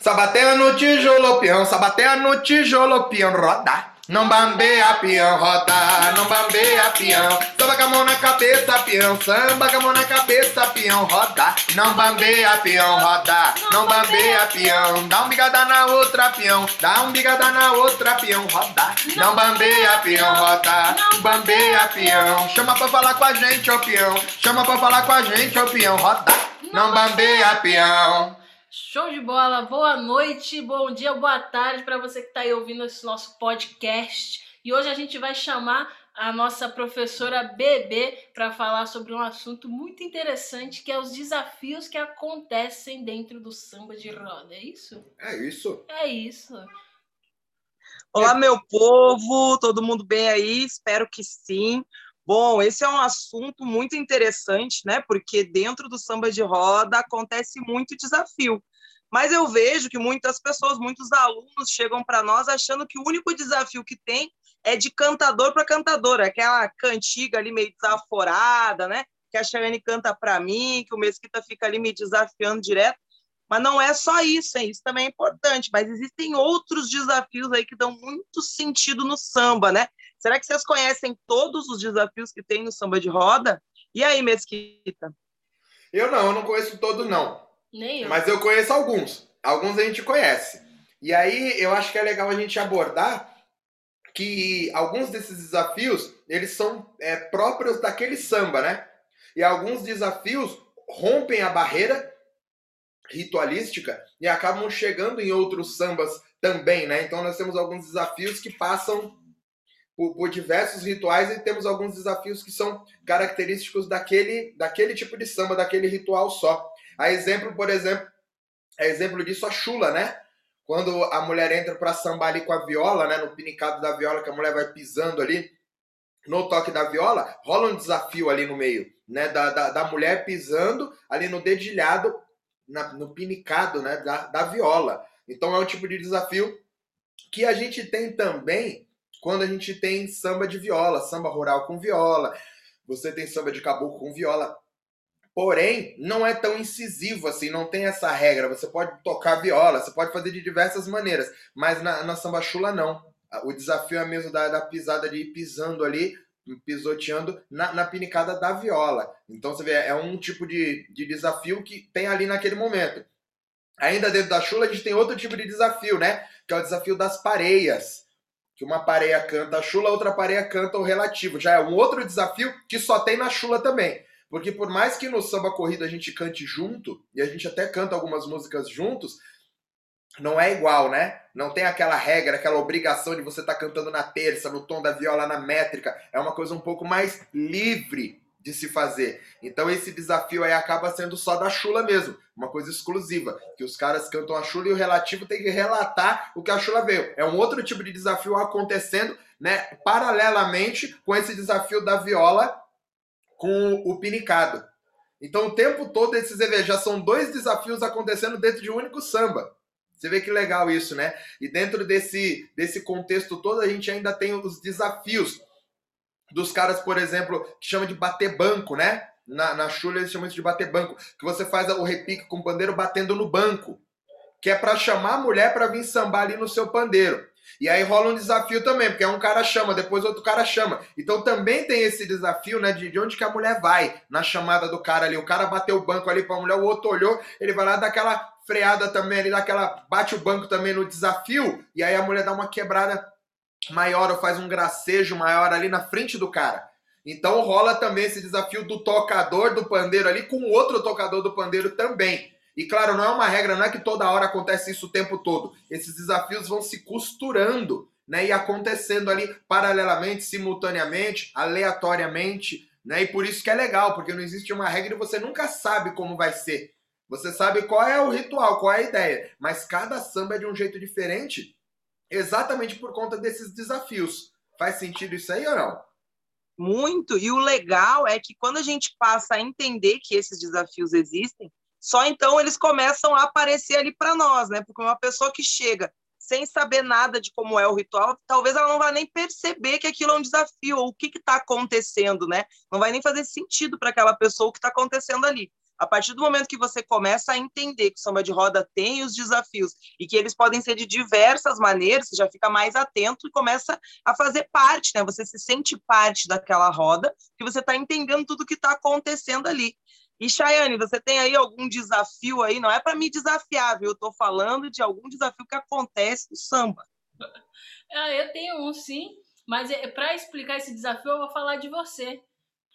Sabateia no tijolo, peão, sabateia no tijolo, peão, roda. Não bambeia, peão, roda, não bambeia, peão. Samba com a mão na cabeça, peão, samba com a mão na cabeça, peão, roda. Não bambeia, peão, roda, não bambeia, peão. Dá um bigada na outra, peão, dá um bigada na outra, peão, roda. Não bambeia, peão, roda, bambeia, peão. Chama pra falar com a gente, ó. Chama pra falar com a gente, ó, roda. Não bambeia, peão. Show de bola, boa noite, bom dia, boa tarde para você que está aí ouvindo esse nosso podcast. E hoje a gente vai chamar a nossa professora Bebê para falar sobre um assunto muito interessante que é os desafios que acontecem dentro do samba de roda. É isso? É isso. É isso. Olá, meu povo, todo mundo bem aí? Espero que sim. Bom, esse é um assunto muito interessante, né? Porque dentro do samba de roda acontece muito desafio. Mas eu vejo que muitas pessoas, muitos alunos chegam para nós achando que o único desafio que tem é de cantador para cantadora, aquela cantiga ali meio desaforada, né? Que a Chayane canta para mim, que o Mesquita fica ali me desafiando direto. Mas não é só isso, hein? isso também é importante. Mas existem outros desafios aí que dão muito sentido no samba, né? Será que vocês conhecem todos os desafios que tem no samba de roda? E aí, Mesquita? Eu não, eu não conheço todos, não. Nem eu. Mas eu conheço alguns. Alguns a gente conhece. E aí eu acho que é legal a gente abordar que alguns desses desafios, eles são é, próprios daquele samba, né? E alguns desafios rompem a barreira ritualística e acabam chegando em outros sambas também, né? Então nós temos alguns desafios que passam por, por, diversos rituais e temos alguns desafios que são característicos daquele, daquele tipo de samba, daquele ritual só. A exemplo, por exemplo, é exemplo disso a chula, né? Quando a mulher entra para sambar ali com a viola, né? No pinicado da viola, que a mulher vai pisando ali, no toque da viola, rola um desafio ali no meio, né? Da, da, da mulher pisando ali no dedilhado, na, no pinicado, né? Da, da viola. Então é um tipo de desafio que a gente tem também quando a gente tem samba de viola, samba rural com viola, você tem samba de caboclo com viola. Porém, não é tão incisivo assim, não tem essa regra. Você pode tocar viola, você pode fazer de diversas maneiras, mas na, na samba chula não. O desafio é mesmo da, da pisada de ir pisando ali, pisoteando na, na pinicada da viola. Então você vê, é um tipo de, de desafio que tem ali naquele momento. Ainda dentro da chula, a gente tem outro tipo de desafio, né? Que é o desafio das pareias que uma pareia canta a chula, outra pareia canta o relativo. Já é um outro desafio que só tem na chula também. Porque por mais que no samba corrido a gente cante junto, e a gente até canta algumas músicas juntos, não é igual, né? Não tem aquela regra, aquela obrigação de você estar tá cantando na terça, no tom da viola, na métrica. É uma coisa um pouco mais livre de se fazer. Então esse desafio aí acaba sendo só da chula mesmo, uma coisa exclusiva, que os caras cantam a chula e o relativo tem que relatar o que a chula veio. É um outro tipo de desafio acontecendo, né, paralelamente com esse desafio da viola com o pinicado. Então o tempo todo esses já são dois desafios acontecendo dentro de um único samba. Você vê que legal isso, né? E dentro desse, desse contexto todo, a gente ainda tem os desafios dos caras, por exemplo, que chama de bater banco, né? Na, na chula eles chamam isso de bater banco, que você faz o repique com o pandeiro batendo no banco, que é para chamar a mulher para vir sambar ali no seu pandeiro. E aí rola um desafio também, porque é um cara chama, depois outro cara chama. Então também tem esse desafio, né, de, de onde que a mulher vai na chamada do cara ali. O cara bateu o banco ali para a mulher, o outro olhou, ele vai lá dar aquela freada também ali, daquela bate o banco também no desafio, e aí a mulher dá uma quebrada maior ou faz um gracejo maior ali na frente do cara. Então rola também esse desafio do tocador do pandeiro ali com outro tocador do pandeiro também. E claro, não é uma regra, não é que toda hora acontece isso o tempo todo. Esses desafios vão se costurando, né, e acontecendo ali paralelamente, simultaneamente, aleatoriamente, né? E por isso que é legal, porque não existe uma regra e você nunca sabe como vai ser. Você sabe qual é o ritual, qual é a ideia, mas cada samba é de um jeito diferente exatamente por conta desses desafios. Faz sentido isso aí ou não? Muito. E o legal é que quando a gente passa a entender que esses desafios existem, só então eles começam a aparecer ali para nós, né? Porque uma pessoa que chega sem saber nada de como é o ritual, talvez ela não vá nem perceber que aquilo é um desafio ou o que está acontecendo, né? Não vai nem fazer sentido para aquela pessoa o que está acontecendo ali. A partir do momento que você começa a entender que o samba de roda tem os desafios e que eles podem ser de diversas maneiras, você já fica mais atento e começa a fazer parte, né? Você se sente parte daquela roda, que você está entendendo tudo que está acontecendo ali. E, Chayane, você tem aí algum desafio aí? Não é para me desafiar, viu? Eu estou falando de algum desafio que acontece no samba. Ah, eu tenho um, sim. Mas é, para explicar esse desafio, eu vou falar de você.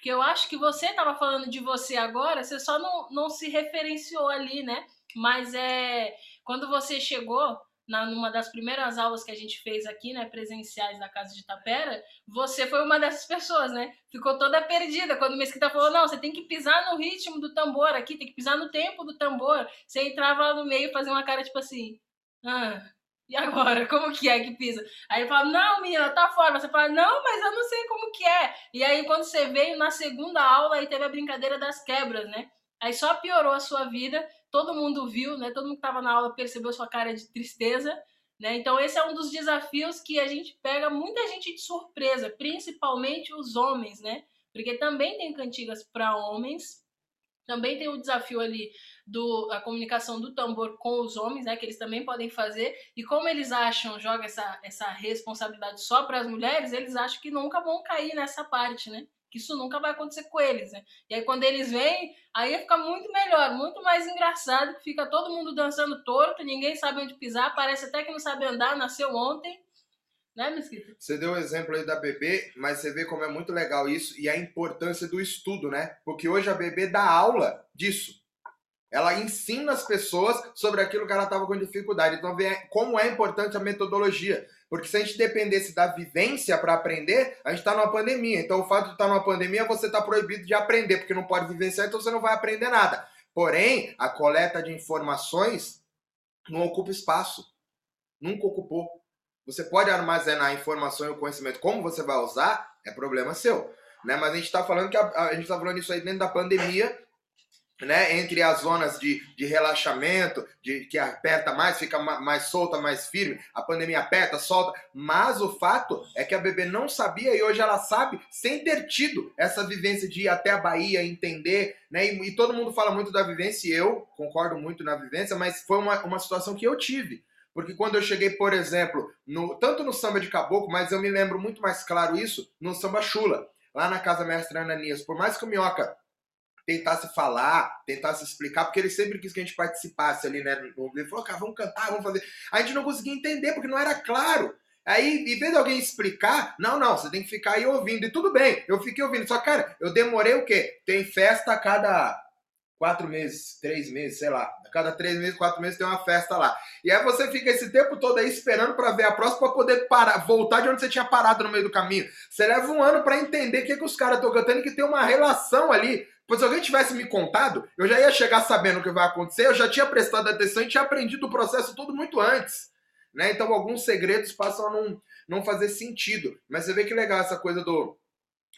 Porque eu acho que você estava falando de você agora, você só não, não se referenciou ali, né? Mas é quando você chegou na numa das primeiras aulas que a gente fez aqui, né, presenciais na casa de Tapera, você foi uma dessas pessoas, né? Ficou toda perdida quando o Mesquita falou: "Não, você tem que pisar no ritmo do tambor aqui, tem que pisar no tempo do tambor". Você entrava lá no meio e fazia uma cara tipo assim: "Ah, e agora? Como que é que pisa? Aí ele fala, não, menina, tá fora. Você fala, não, mas eu não sei como que é. E aí, quando você veio na segunda aula, aí teve a brincadeira das quebras, né? Aí só piorou a sua vida, todo mundo viu, né? Todo mundo que tava na aula percebeu sua cara de tristeza, né? Então, esse é um dos desafios que a gente pega muita gente de surpresa, principalmente os homens, né? Porque também tem cantigas para homens, também tem o desafio ali do a comunicação do tambor com os homens, né, que eles também podem fazer. E como eles acham, joga essa, essa responsabilidade só para as mulheres, eles acham que nunca vão cair nessa parte, né? Que isso nunca vai acontecer com eles, né? E aí quando eles vêm, aí fica muito melhor, muito mais engraçado, fica todo mundo dançando torto, ninguém sabe onde pisar, parece até que não sabe andar, nasceu ontem. Né, Mesquita? Você deu o exemplo aí da bebê, mas você vê como é muito legal isso e a importância do estudo, né? Porque hoje a bebê dá aula disso. Ela ensina as pessoas sobre aquilo que ela estava com dificuldade. Então, vê como é importante a metodologia. Porque se a gente dependesse da vivência para aprender, a gente está numa pandemia. Então, o fato de estar tá numa pandemia, você está proibido de aprender, porque não pode vivenciar, então você não vai aprender nada. Porém, a coleta de informações não ocupa espaço. Nunca ocupou. Você pode armazenar a informação e o conhecimento. Como você vai usar, é problema seu. Né? Mas a gente está falando que a, a gente está falando isso aí dentro da pandemia né, entre as zonas de, de relaxamento, de que aperta mais, fica mais solta, mais firme, a pandemia aperta, solta, mas o fato é que a bebê não sabia e hoje ela sabe sem ter tido essa vivência de ir até a Bahia, entender, né, e, e todo mundo fala muito da vivência e eu concordo muito na vivência, mas foi uma, uma situação que eu tive. Porque quando eu cheguei, por exemplo, no, tanto no samba de caboclo, mas eu me lembro muito mais claro isso no samba chula, lá na casa mestra Ananias. Por mais que o Minhoca tentasse falar, tentasse explicar, porque ele sempre quis que a gente participasse ali, né? Ele falou, cara, vamos cantar, vamos fazer. A gente não conseguia entender, porque não era claro. Aí, em vez de alguém explicar, não, não, você tem que ficar aí ouvindo. E tudo bem, eu fiquei ouvindo. Só, cara, eu demorei o quê? Tem festa a cada quatro meses, três meses, sei lá. A cada três meses, quatro meses tem uma festa lá. E aí você fica esse tempo todo aí esperando para ver a próxima para poder parar, voltar de onde você tinha parado no meio do caminho. Você leva um ano para entender o que, que os caras estão cantando que tem uma relação ali Pois se alguém tivesse me contado, eu já ia chegar sabendo o que vai acontecer, eu já tinha prestado atenção e tinha aprendido o processo todo muito antes. Né? Então alguns segredos passam a não, não fazer sentido. Mas você vê que legal essa coisa do,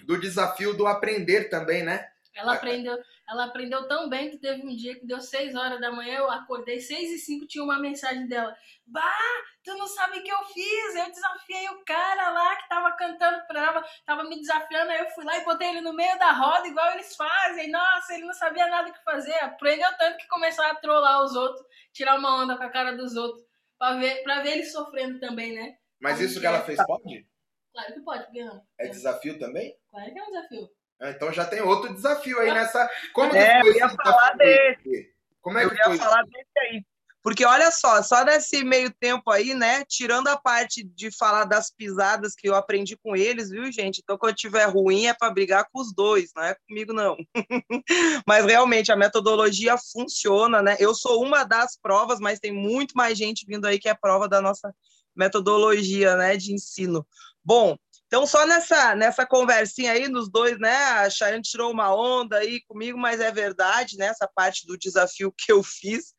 do desafio do aprender também, né? Ela aprendeu, ela aprendeu tão bem que teve um dia que deu 6 horas da manhã, eu acordei 6 e 5, tinha uma mensagem dela. Bah, tu não sabe o que eu fiz, eu desafiei o cara lá que tava cantando pra ela, tava me desafiando, aí eu fui lá e botei ele no meio da roda, igual eles fazem. Nossa, ele não sabia nada o que fazer. Aprendeu tanto que começou a trollar os outros, tirar uma onda com a cara dos outros, pra ver, pra ver ele sofrendo também, né? Mas isso que ela fez pode? Claro que pode, não. É desafio também? Claro que é um desafio. Ah, então já tem outro desafio aí nessa. Como é, eu ia falar desse. Como é que eu ia falar desse aí. Porque olha só, só nesse meio tempo aí, né? Tirando a parte de falar das pisadas que eu aprendi com eles, viu, gente? Então, quando tiver ruim, é para brigar com os dois, não é comigo, não. mas realmente a metodologia funciona, né? Eu sou uma das provas, mas tem muito mais gente vindo aí que é prova da nossa metodologia, né, de ensino. Bom, então, só nessa, nessa conversinha aí, nos dois, né? A Chayane tirou uma onda aí comigo, mas é verdade, né? Essa parte do desafio que eu fiz.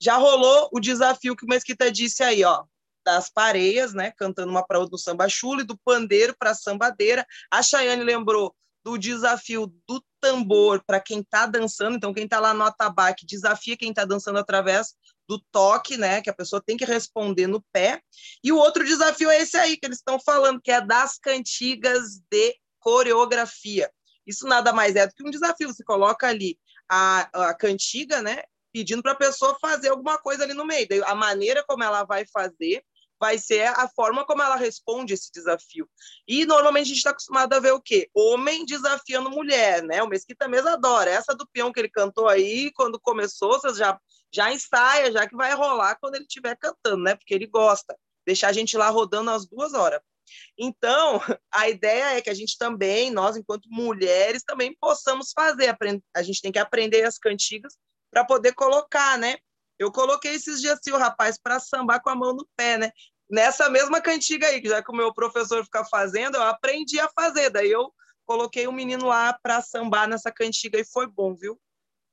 Já rolou o desafio que o Mesquita disse aí, ó, das pareias, né? Cantando uma para outra no samba chula e do pandeiro para sambadeira. A Chayane lembrou do desafio do tambor para quem está dançando. Então, quem está lá no atabaque desafia quem está dançando através do toque, né? Que a pessoa tem que responder no pé. E o outro desafio é esse aí que eles estão falando, que é das cantigas de coreografia. Isso nada mais é do que um desafio. Você coloca ali a, a cantiga, né? Pedindo para a pessoa fazer alguma coisa ali no meio. A maneira como ela vai fazer vai ser a forma como ela responde esse desafio. E normalmente a gente está acostumado a ver o quê? Homem desafiando mulher, né? O Mesquita mesmo adora. Essa do peão que ele cantou aí, quando começou, você já, já ensaia, já que vai rolar quando ele estiver cantando, né? Porque ele gosta. Deixar a gente lá rodando as duas horas. Então, a ideia é que a gente também, nós, enquanto mulheres, também possamos fazer. A gente tem que aprender as cantigas para poder colocar, né? Eu coloquei esses dias assim, o rapaz para sambar com a mão no pé, né? Nessa mesma cantiga aí, que já que o meu professor fica fazendo, eu aprendi a fazer. Daí eu coloquei o um menino lá para sambar nessa cantiga e foi bom, viu?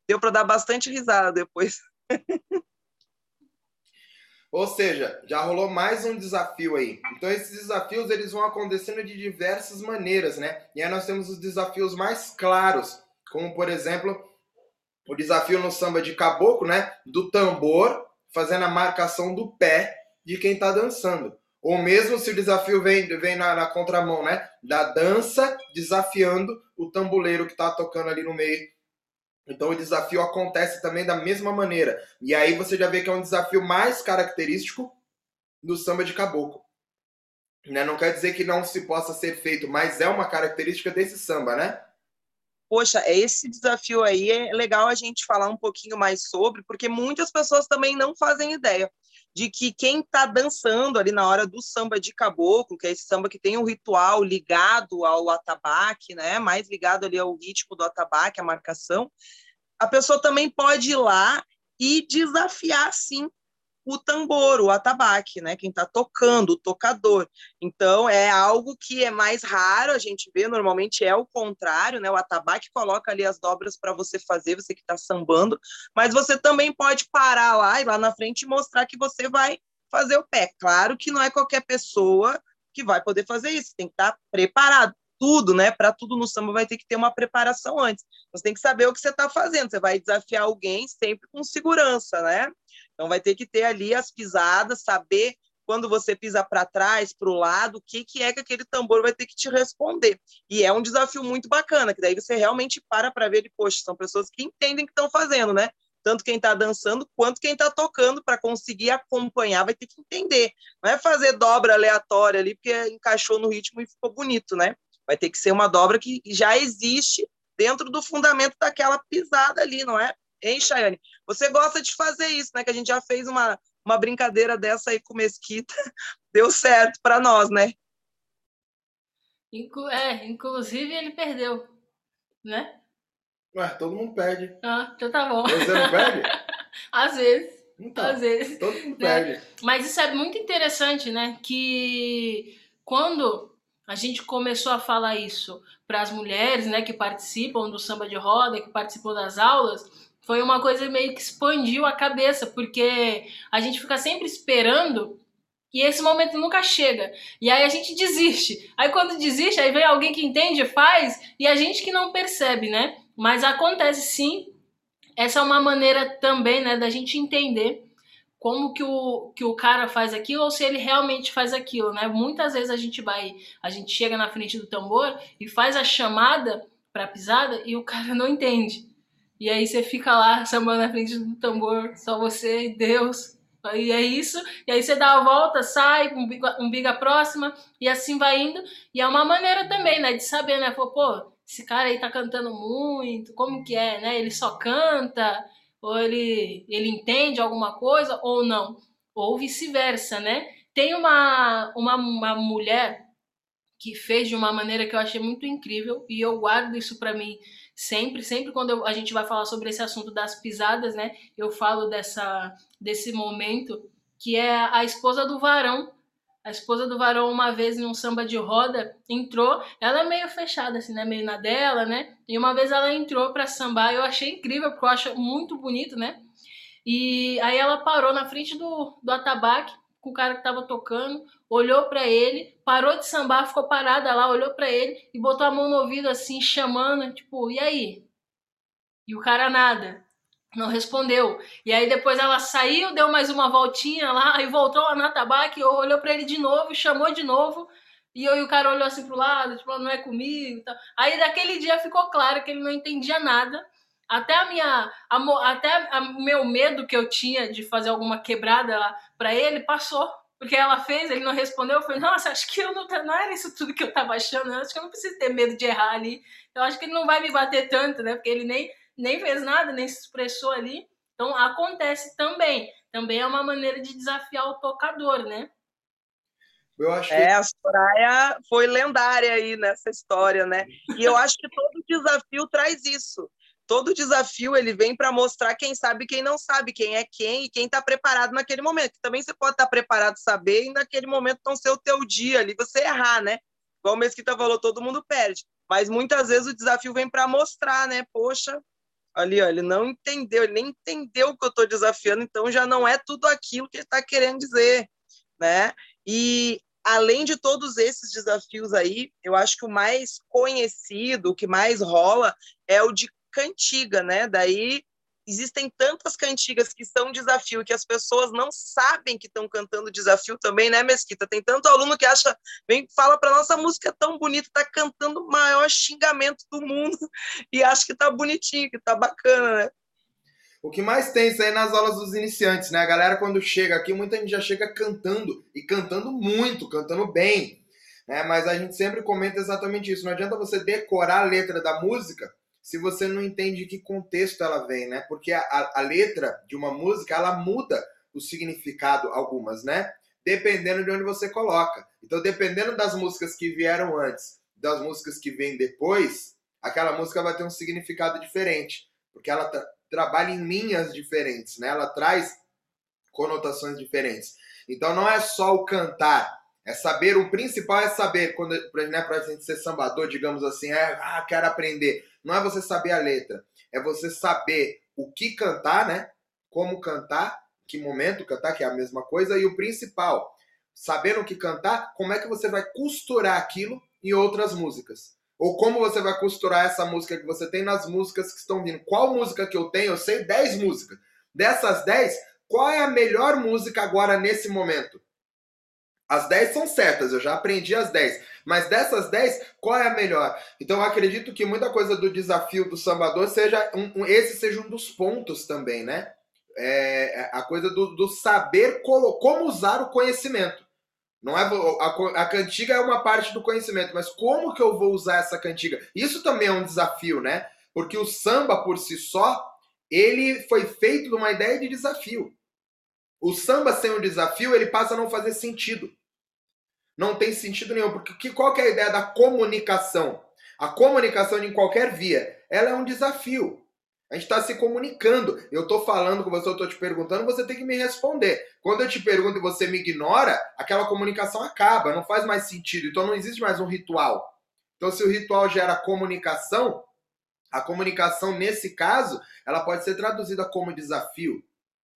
Deu para dar bastante risada depois. Ou seja, já rolou mais um desafio aí. Então esses desafios eles vão acontecendo de diversas maneiras, né? E aí nós temos os desafios mais claros, como por exemplo, o desafio no samba de caboclo, né? Do tambor fazendo a marcação do pé de quem está dançando. Ou mesmo se o desafio vem, vem na, na, contramão, né? Da dança desafiando o tamboleiro que está tocando ali no meio. Então o desafio acontece também da mesma maneira. E aí você já vê que é um desafio mais característico do samba de caboclo. Né? Não quer dizer que não se possa ser feito, mas é uma característica desse samba, né? poxa, esse desafio aí é legal a gente falar um pouquinho mais sobre, porque muitas pessoas também não fazem ideia de que quem está dançando ali na hora do samba de caboclo, que é esse samba que tem um ritual ligado ao atabaque, né, mais ligado ali ao ritmo do atabaque, a marcação, a pessoa também pode ir lá e desafiar, sim, o tambor, o atabaque, né? Quem está tocando, o tocador. Então, é algo que é mais raro a gente vê, normalmente é o contrário, né? O atabaque coloca ali as dobras para você fazer, você que está sambando, mas você também pode parar lá e lá na frente mostrar que você vai fazer o pé. Claro que não é qualquer pessoa que vai poder fazer isso, tem que estar tá preparado tudo, né? Para tudo no samba vai ter que ter uma preparação antes. Você tem que saber o que você está fazendo. Você vai desafiar alguém sempre com segurança, né? Então vai ter que ter ali as pisadas, saber quando você pisa para trás, para o lado, o que, que é que aquele tambor vai ter que te responder. E é um desafio muito bacana, que daí você realmente para para ver, ele, poxa, são pessoas que entendem o que estão fazendo, né? Tanto quem está dançando quanto quem está tocando, para conseguir acompanhar, vai ter que entender. Não é fazer dobra aleatória ali, porque encaixou no ritmo e ficou bonito, né? Vai ter que ser uma dobra que já existe dentro do fundamento daquela pisada ali, não é? Hein, Chayane? Você gosta de fazer isso, né? Que a gente já fez uma, uma brincadeira dessa aí com Mesquita. Deu certo para nós, né? Inclu é, inclusive ele perdeu, né? Ué, todo mundo perde. Ah, então tá bom. Você não perde? Às vezes. Então, às vezes. Todo mundo né? perde. Mas isso é muito interessante, né? Que quando a gente começou a falar isso para as mulheres, né, que participam do samba de roda, que participam das aulas, foi uma coisa meio que expandiu a cabeça, porque a gente fica sempre esperando e esse momento nunca chega. E aí a gente desiste. Aí quando desiste, aí vem alguém que entende, faz, e a gente que não percebe, né? Mas acontece sim. Essa é uma maneira também, né, da gente entender como que o, que o cara faz aquilo ou se ele realmente faz aquilo, né? Muitas vezes a gente vai, a gente chega na frente do tambor e faz a chamada para pisada e o cara não entende. E aí você fica lá sambando na frente do tambor, só você e Deus. E é isso. E aí você dá a volta, sai, um biga, um biga próxima, e assim vai indo. E é uma maneira também, né, de saber, né? Pô, esse cara aí tá cantando muito, como que é, né? Ele só canta, ou ele, ele entende alguma coisa ou não, ou vice-versa, né? Tem uma, uma, uma mulher que fez de uma maneira que eu achei muito incrível e eu guardo isso para mim sempre, sempre quando eu, a gente vai falar sobre esse assunto das pisadas, né? Eu falo dessa desse momento que é a esposa do varão a esposa do Varão, uma vez em um samba de roda, entrou. Ela é meio fechada, assim, né? Meio na dela, né? E uma vez ela entrou para sambar. Eu achei incrível, porque eu acho muito bonito, né? E aí ela parou na frente do, do atabaque, com o cara que tava tocando, olhou para ele, parou de sambar, ficou parada lá, olhou para ele e botou a mão no ouvido, assim, chamando, tipo, e aí? E o cara nada não respondeu. E aí depois ela saiu, deu mais uma voltinha lá e voltou lá na tabaque, olhou para ele de novo, chamou de novo. E, eu, e o cara olhou assim pro lado, tipo, não é comigo. Aí daquele dia ficou claro que ele não entendia nada Até a minha. A, até o meu medo que eu tinha de fazer alguma quebrada para ele passou. Porque ela fez, ele não respondeu. Eu falei, nossa, acho que eu não, não era isso tudo que eu tava achando. Acho que eu não preciso ter medo de errar ali. Eu acho que ele não vai me bater tanto, né? Porque ele nem, nem fez nada, nem se expressou ali. Então acontece também. Também é uma maneira de desafiar o tocador, né? Eu acho que... É, a Soraya foi lendária aí nessa história, né? E eu acho que todo desafio traz isso. Todo desafio ele vem para mostrar quem sabe quem não sabe, quem é quem e quem está preparado naquele momento. Também você pode estar tá preparado saber e naquele momento não ser o teu dia ali, você errar, né? Igual o Mesquita falou, todo mundo perde. Mas muitas vezes o desafio vem para mostrar, né? Poxa, ali, ó, ele não entendeu, ele nem entendeu o que eu estou desafiando, então já não é tudo aquilo que ele está querendo dizer, né? E além de todos esses desafios aí, eu acho que o mais conhecido, o que mais rola, é o de cantiga, né? Daí existem tantas cantigas que são desafio que as pessoas não sabem que estão cantando desafio também, né, Mesquita? Tem tanto aluno que acha, vem, fala para nossa música é tão bonita, tá cantando o maior xingamento do mundo e acha que tá bonitinho, que tá bacana, né? O que mais tem isso aí nas aulas dos iniciantes, né? A galera quando chega aqui, muita gente já chega cantando e cantando muito, cantando bem, né? Mas a gente sempre comenta exatamente isso. Não adianta você decorar a letra da música se você não entende que contexto ela vem, né? Porque a, a, letra de uma música, ela muda o significado algumas, né? Dependendo de onde você coloca. Então, dependendo das músicas que vieram antes, das músicas que vêm depois, aquela música vai ter um significado diferente, porque ela tra trabalha em linhas diferentes, né? Ela traz conotações diferentes. Então, não é só o cantar, é saber, o principal é saber, quando, né, pra gente ser sambador, digamos assim, é, ah, quero aprender. Não é você saber a letra, é você saber o que cantar, né? Como cantar, que momento cantar, que é a mesma coisa, e o principal, sabendo o que cantar, como é que você vai costurar aquilo em outras músicas. Ou como você vai costurar essa música que você tem nas músicas que estão vindo. Qual música que eu tenho? Eu sei 10 músicas. Dessas 10, qual é a melhor música agora nesse momento? As 10 são certas, eu já aprendi as 10. Mas dessas 10, qual é a melhor? Então eu acredito que muita coisa do desafio do sambador seja um, um esse seja um dos pontos também, né? É, é a coisa do, do saber como, usar o conhecimento. Não é a, a, cantiga é uma parte do conhecimento, mas como que eu vou usar essa cantiga? Isso também é um desafio, né? Porque o samba por si só, ele foi feito de uma ideia de desafio. O samba sem o desafio, ele passa a não fazer sentido. Não tem sentido nenhum, porque que, qual que é a ideia da comunicação? A comunicação em qualquer via, ela é um desafio. A gente está se comunicando. Eu estou falando com você, eu estou te perguntando, você tem que me responder. Quando eu te pergunto e você me ignora, aquela comunicação acaba, não faz mais sentido. Então não existe mais um ritual. Então, se o ritual gera comunicação, a comunicação, nesse caso, ela pode ser traduzida como desafio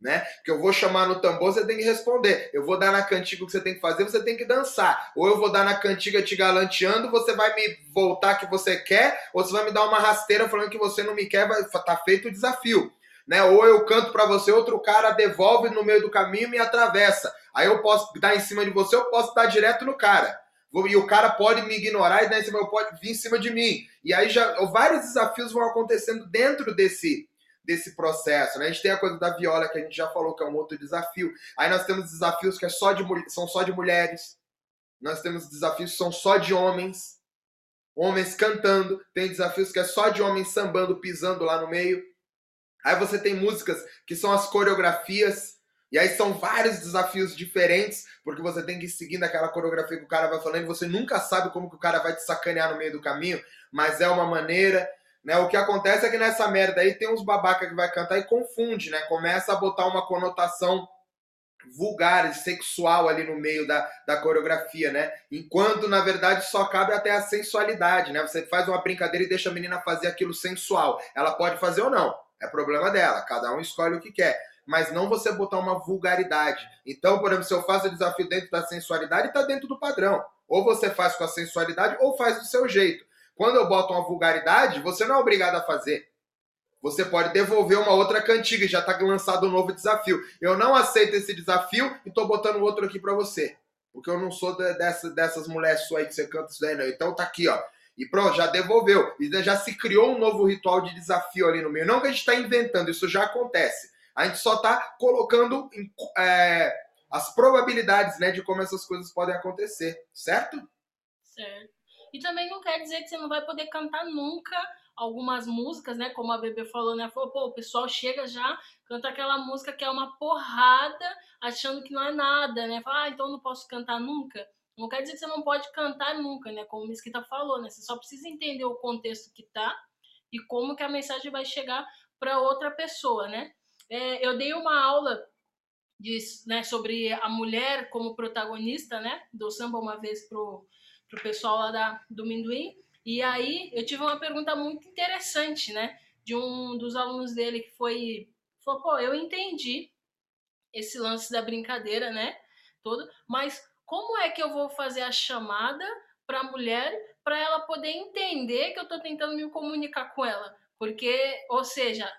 né? Que eu vou chamar no tambor, você tem que responder. Eu vou dar na cantiga o que você tem que fazer, você tem que dançar. Ou eu vou dar na cantiga te galanteando, você vai me voltar que você quer, ou você vai me dar uma rasteira falando que você não me quer, vai tá feito o desafio. Né? Ou eu canto para você, outro cara devolve no meio do caminho e me atravessa. Aí eu posso dar em cima de você, eu posso dar direto no cara. E o cara pode me ignorar e dar em cima, eu pode vir em cima de mim. E aí já vários desafios vão acontecendo dentro desse desse processo. Né? A gente tem a coisa da viola, que a gente já falou que é um outro desafio. Aí nós temos desafios que é só de, são só de mulheres. Nós temos desafios que são só de homens. Homens cantando. Tem desafios que é só de homens sambando, pisando lá no meio. Aí você tem músicas que são as coreografias. E aí são vários desafios diferentes, porque você tem que ir seguindo aquela coreografia que o cara vai falando, e você nunca sabe como que o cara vai te sacanear no meio do caminho, mas é uma maneira. Né? O que acontece é que nessa merda aí tem uns babaca que vai cantar e confunde, né? Começa a botar uma conotação vulgar, sexual ali no meio da, da coreografia, né? Enquanto, na verdade, só cabe até a sensualidade, né? Você faz uma brincadeira e deixa a menina fazer aquilo sensual. Ela pode fazer ou não, é problema dela, cada um escolhe o que quer. Mas não você botar uma vulgaridade. Então, por exemplo, se eu faço o desafio dentro da sensualidade, está dentro do padrão. Ou você faz com a sensualidade, ou faz do seu jeito. Quando eu boto uma vulgaridade, você não é obrigado a fazer. Você pode devolver uma outra cantiga já está lançado um novo desafio. Eu não aceito esse desafio e estou botando outro aqui para você. Porque eu não sou de, dessa, dessas mulheres suas aí que você canta isso daí, não. Então tá aqui, ó. E pronto, já devolveu. E já se criou um novo ritual de desafio ali no meio. Não que a gente está inventando, isso já acontece. A gente só está colocando é, as probabilidades né, de como essas coisas podem acontecer, certo? Certo. E também não quer dizer que você não vai poder cantar nunca algumas músicas, né? Como a Bebê falou, né? Falou, pô, o pessoal chega já, canta aquela música que é uma porrada, achando que não é nada, né? Fala, ah, então não posso cantar nunca. Não quer dizer que você não pode cantar nunca, né? Como o Mesquita falou, né? Você só precisa entender o contexto que tá e como que a mensagem vai chegar para outra pessoa, né? É, eu dei uma aula de, né, sobre a mulher como protagonista, né? Do samba uma vez pro, pro pessoal lá da, do Minduim. E aí eu tive uma pergunta muito interessante, né? De um dos alunos dele que foi. Falou, pô, eu entendi esse lance da brincadeira, né? Todo, mas como é que eu vou fazer a chamada para a mulher para ela poder entender que eu estou tentando me comunicar com ela? Porque, ou seja,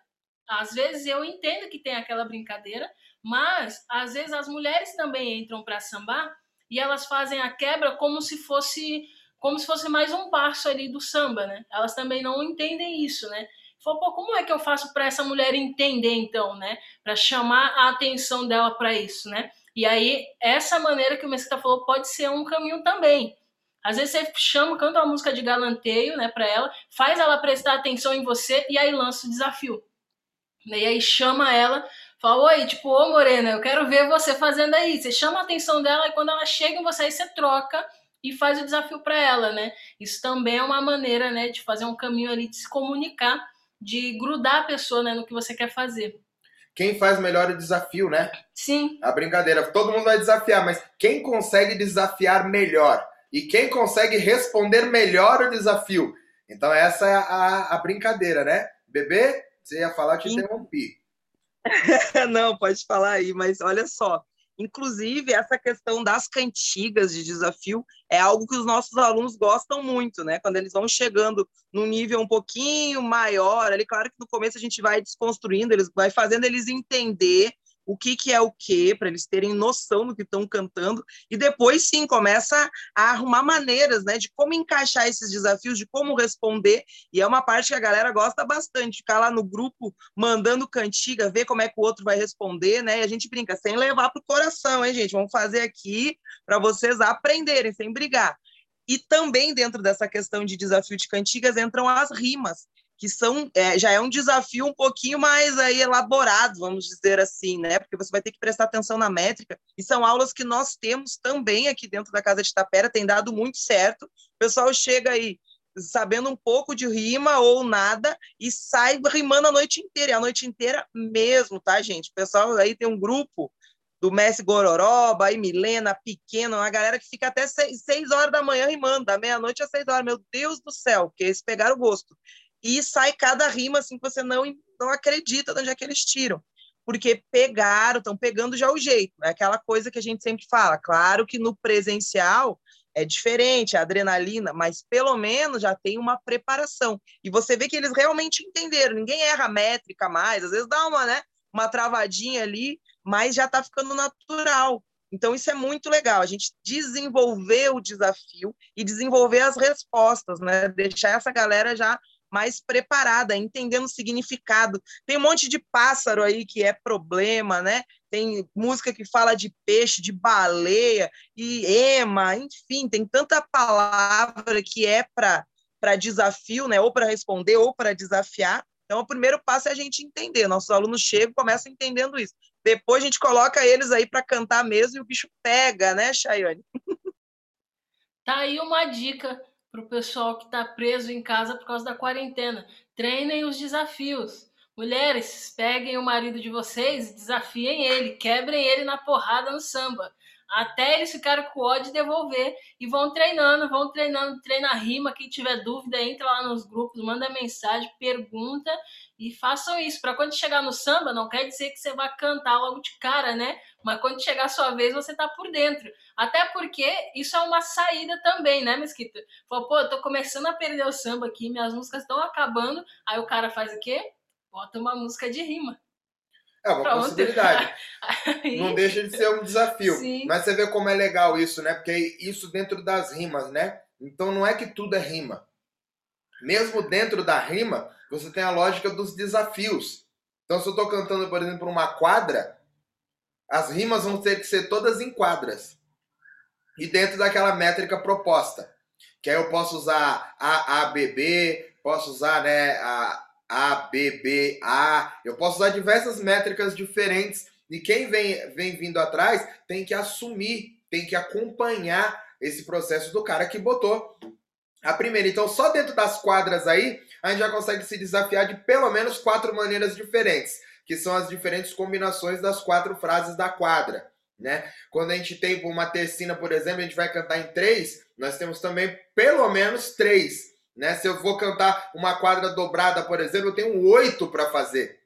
às vezes eu entendo que tem aquela brincadeira, mas às vezes as mulheres também entram para sambar e elas fazem a quebra como se fosse como se fosse mais um passo ali do samba, né? Elas também não entendem isso, né? Falou, pô, como é que eu faço para essa mulher entender então, né? Para chamar a atenção dela para isso, né? E aí essa maneira que o Mesquita falou pode ser um caminho também. Às vezes você chama, canta uma música de galanteio, né, para ela, faz ela prestar atenção em você e aí lança o desafio. E aí chama ela, fala, oi, tipo, ô Morena, eu quero ver você fazendo aí. Você chama a atenção dela e quando ela chega em você, aí você troca e faz o desafio para ela, né? Isso também é uma maneira, né, de fazer um caminho ali de se comunicar, de grudar a pessoa, né, no que você quer fazer. Quem faz melhor o desafio, né? Sim. A brincadeira. Todo mundo vai desafiar, mas quem consegue desafiar melhor? E quem consegue responder melhor o desafio? Então, essa é a, a brincadeira, né? Bebê, você ia falar, te interrompi. Não, pode falar aí, mas olha só. Inclusive, essa questão das cantigas de desafio é algo que os nossos alunos gostam muito, né? Quando eles vão chegando num nível um pouquinho maior, ali, claro que no começo a gente vai desconstruindo, eles vai fazendo eles entender o que, que é o que, para eles terem noção do que estão cantando, e depois sim começa a arrumar maneiras né, de como encaixar esses desafios, de como responder, e é uma parte que a galera gosta bastante, ficar lá no grupo mandando cantiga, ver como é que o outro vai responder, né? E a gente brinca, sem levar para o coração, hein, gente? Vamos fazer aqui para vocês aprenderem, sem brigar. E também dentro dessa questão de desafio de cantigas entram as rimas que são é, já é um desafio um pouquinho mais aí elaborado, vamos dizer assim, né? Porque você vai ter que prestar atenção na métrica. E são aulas que nós temos também aqui dentro da Casa de Tapera, tem dado muito certo. O pessoal chega aí sabendo um pouco de rima ou nada e sai rimando a noite inteira, e a noite inteira mesmo, tá, gente? O pessoal aí tem um grupo do Messi Gororoba, aí Milena, Pequeno, uma galera que fica até seis, seis horas da manhã rimando, da meia-noite às seis horas. Meu Deus do céu, que eles pegaram o gosto e sai cada rima assim que você não, não acredita de onde é que eles tiram. Porque pegaram, estão pegando já o jeito. É aquela coisa que a gente sempre fala. Claro que no presencial é diferente, a adrenalina, mas pelo menos já tem uma preparação. E você vê que eles realmente entenderam. Ninguém erra métrica mais, às vezes dá uma, né, uma travadinha ali, mas já está ficando natural. Então, isso é muito legal, a gente desenvolver o desafio e desenvolver as respostas, né? Deixar essa galera já mais preparada, entendendo o significado. Tem um monte de pássaro aí que é problema, né? Tem música que fala de peixe, de baleia e ema, enfim, tem tanta palavra que é para desafio, né? Ou para responder ou para desafiar. Então, o primeiro passo é a gente entender. Nossos alunos chegam, começam entendendo isso. Depois a gente coloca eles aí para cantar mesmo e o bicho pega, né, Chayane? Tá aí uma dica para o pessoal que está preso em casa por causa da quarentena. Treinem os desafios. Mulheres, peguem o marido de vocês e desafiem ele, quebrem ele na porrada no samba até eles ficarem com ódio de devolver e vão treinando, vão treinando, treina rima. Quem tiver dúvida, entra lá nos grupos, manda mensagem, pergunta e façam isso. Para quando chegar no samba, não quer dizer que você vai cantar logo de cara, né? Mas quando chegar a sua vez, você tá por dentro. Até porque isso é uma saída também, né, Mesquita? Fala, pô, eu tô começando a perder o samba aqui, minhas músicas estão acabando. Aí o cara faz o quê? Bota uma música de rima. É uma Pronto. possibilidade. Aí... Não deixa de ser um desafio. Sim. Mas você vê como é legal isso, né? Porque isso dentro das rimas, né? Então não é que tudo é rima. Mesmo dentro da rima, você tem a lógica dos desafios. Então, se eu estou cantando, por exemplo, uma quadra, as rimas vão ter que ser todas em quadras. E dentro daquela métrica proposta. Que aí eu posso usar A, A, B, B, posso usar né, a A, B, B, A. Eu posso usar diversas métricas diferentes. E quem vem, vem vindo atrás tem que assumir, tem que acompanhar esse processo do cara que botou a primeira. Então, só dentro das quadras aí, a gente já consegue se desafiar de pelo menos quatro maneiras diferentes, que são as diferentes combinações das quatro frases da quadra. Né? Quando a gente tem uma tercina, por exemplo, a gente vai cantar em três, nós temos também pelo menos três. Né? Se eu vou cantar uma quadra dobrada, por exemplo, eu tenho oito para fazer.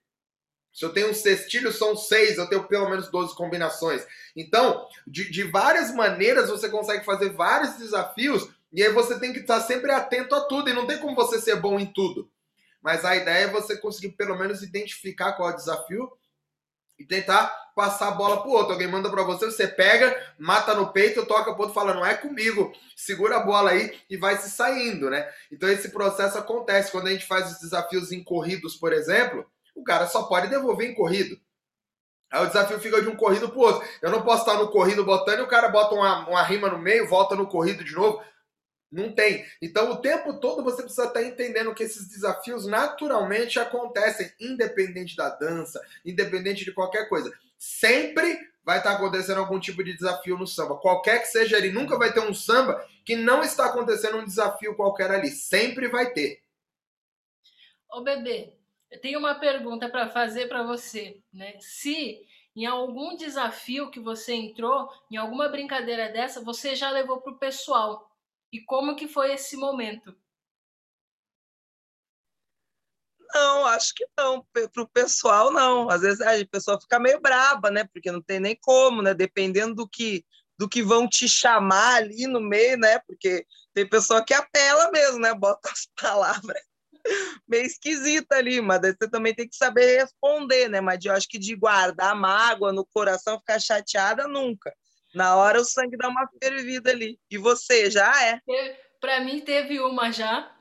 Se eu tenho um cestilho, são seis, eu tenho pelo menos 12 combinações. Então, de, de várias maneiras, você consegue fazer vários desafios e aí você tem que estar sempre atento a tudo. E não tem como você ser bom em tudo. Mas a ideia é você conseguir pelo menos identificar qual é o desafio e tentar passar a bola pro outro. Alguém manda para você, você pega, mata no peito, toca pro outro, fala, não é comigo, segura a bola aí e vai se saindo, né? Então esse processo acontece quando a gente faz os desafios em corridos, por exemplo o cara só pode devolver em corrido. Aí o desafio fica de um corrido pro outro. Eu não posso estar no corrido botando e o cara bota uma, uma rima no meio, volta no corrido de novo. Não tem. Então, o tempo todo você precisa estar entendendo que esses desafios naturalmente acontecem, independente da dança, independente de qualquer coisa. Sempre vai estar acontecendo algum tipo de desafio no samba. Qualquer que seja ele, nunca vai ter um samba que não está acontecendo um desafio qualquer ali. Sempre vai ter. Ô, bebê, eu tenho uma pergunta para fazer para você, né? Se em algum desafio que você entrou, em alguma brincadeira dessa, você já levou para o pessoal. E como que foi esse momento? Não, acho que não. Para o pessoal, não. Às vezes a pessoa fica meio braba, né? Porque não tem nem como, né? Dependendo do que, do que vão te chamar ali no meio, né? Porque tem pessoa que apela mesmo, né? Bota as palavras meio esquisita ali, mas você também tem que saber responder, né? Mas eu acho que de guardar mágoa no coração, ficar chateada, nunca. Na hora o sangue dá uma fervida ali. E você, já é? Para mim teve uma já.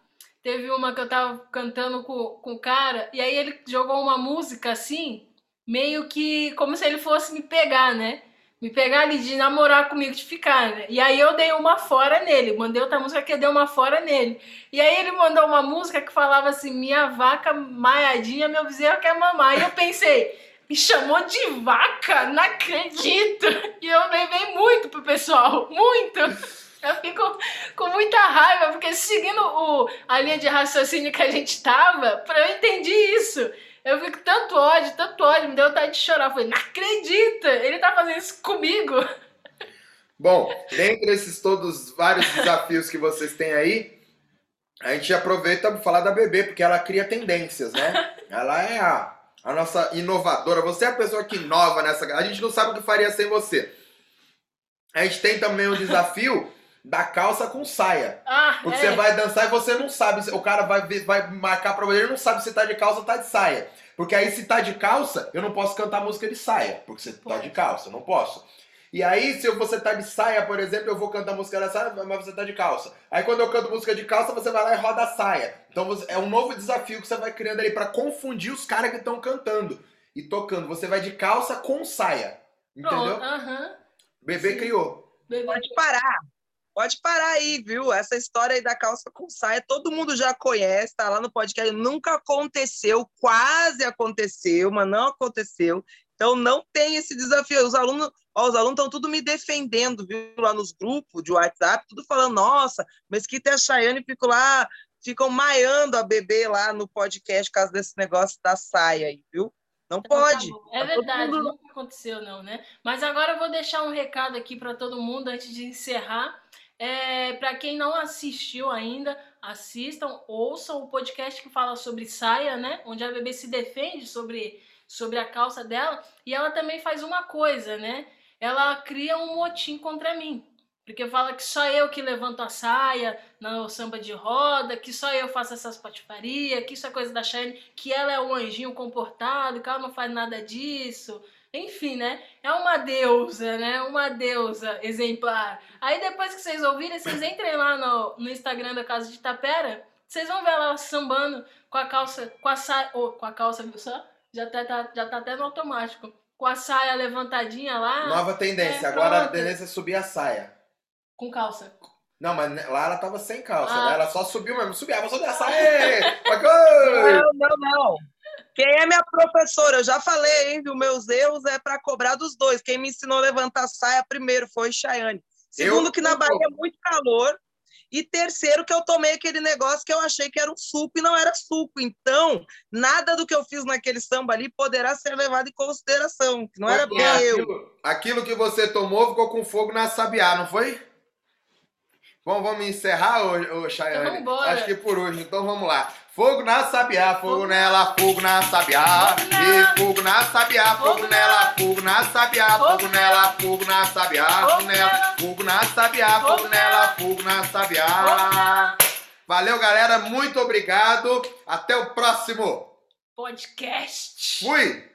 Teve uma que eu tava cantando com, com o cara, e aí ele jogou uma música assim, meio que como se ele fosse me pegar, né? me pegar ali de namorar comigo, de ficar, né? E aí eu dei uma fora nele, mandei outra música que eu dei uma fora nele. E aí ele mandou uma música que falava assim: minha vaca maiadinha, meu bezerro quer mamar. E eu pensei, me chamou de vaca? Não acredito! E eu levei muito pro pessoal, muito! Eu fico com muita raiva, porque seguindo o, a linha de raciocínio que a gente tava, eu entendi isso. Eu fico tanto ódio, tanto ódio, me deu vontade de chorar. Eu falei, não acredita, ele tá fazendo isso comigo. Bom, dentre esses todos vários desafios que vocês têm aí, a gente aproveita para falar da bebê, porque ela cria tendências, né? Ela é a, a nossa inovadora. Você é a pessoa que inova nessa. A gente não sabe o que faria sem você. A gente tem também o desafio da calça com saia. Ah, porque é. você vai dançar e você não sabe. O cara vai, vai marcar pra você, ele não sabe se tá de calça ou tá de saia. Porque aí, se tá de calça, eu não posso cantar música de saia. Porque você tá de calça, eu não posso. E aí, se você tá de saia, por exemplo, eu vou cantar música da saia, mas você tá de calça. Aí quando eu canto música de calça, você vai lá e roda a saia. Então é um novo desafio que você vai criando ali para confundir os caras que estão cantando e tocando. Você vai de calça com saia. Entendeu? Aham. Bebê Sim. criou. Bebê. Pode parar. Pode parar aí, viu? Essa história aí da calça com saia, todo mundo já conhece, tá lá no podcast. Nunca aconteceu, quase aconteceu, mas não aconteceu. Então não tem esse desafio. Os alunos, ó, os alunos estão tudo me defendendo, viu? Lá nos grupos de WhatsApp, tudo falando, nossa, Mesquita e a Chayane ficam lá, ficam maiando a bebê lá no podcast por causa desse negócio da saia aí, viu? Não pode. É Tá verdade, mundo- nunca aconteceu não, né? Mas agora eu vou deixar um recado aqui para todo mundo antes de encerrar. É, para quem não assistiu ainda, assistam, ouçam o podcast que fala sobre saia, né? Onde a bebê se defende sobre, sobre a calça dela. E ela também faz uma coisa, né? Ela cria um motim contra mim. Porque fala que só eu que levanto a saia no samba de roda, que só eu faço essas patifarias, que isso é coisa da Shane, que ela é um anjinho comportado, que ela não faz nada disso. Enfim, né? É uma deusa, né? Uma deusa exemplar. Aí depois que vocês ouvirem, vocês entrem lá no, no Instagram da Casa de Tapera, Vocês vão ver ela sambando com a calça, com a saia, oh, com a calça, viu só? Já tá, tá- já tá até no automático. Com a saia levantadinha lá, Nova tendência. é, Agora a pronto. tendência é subir a saia. com calça. Não, mas lá ela tava sem calça, Ah. né? Ela só subiu mesmo. Subiu, ah, vou subir a saia. Não, não, não. Quem é minha professora? Eu já falei, hein? Os meus erros é para cobrar dos dois. Quem me ensinou a levantar a saia primeiro foi Chayane. Segundo, Eu- que na Bahia é muito calor. E terceiro, que eu tomei aquele negócio que eu achei que era um suco e não era suco. Então, nada do que eu fiz naquele samba ali poderá ser levado em consideração. que Não era bem eu. aquilo, que você tomou ficou com fogo na sabiá, não foi? Bom, vamos encerrar, ô, ô Chayane? Então. Acho que por hoje, então vamos lá. Fogo na sabiá, fogo nela, fogo na sabiá. E fogo na sabiá, fogo nela, fogo na sabiá, Fogo nela, fogo na sabiá, Fogo nela, fogo na sabiá, fogo nela, fogo na sabiá. Valeu, galera, muito obrigado. Até o próximo. Podcast. Fui!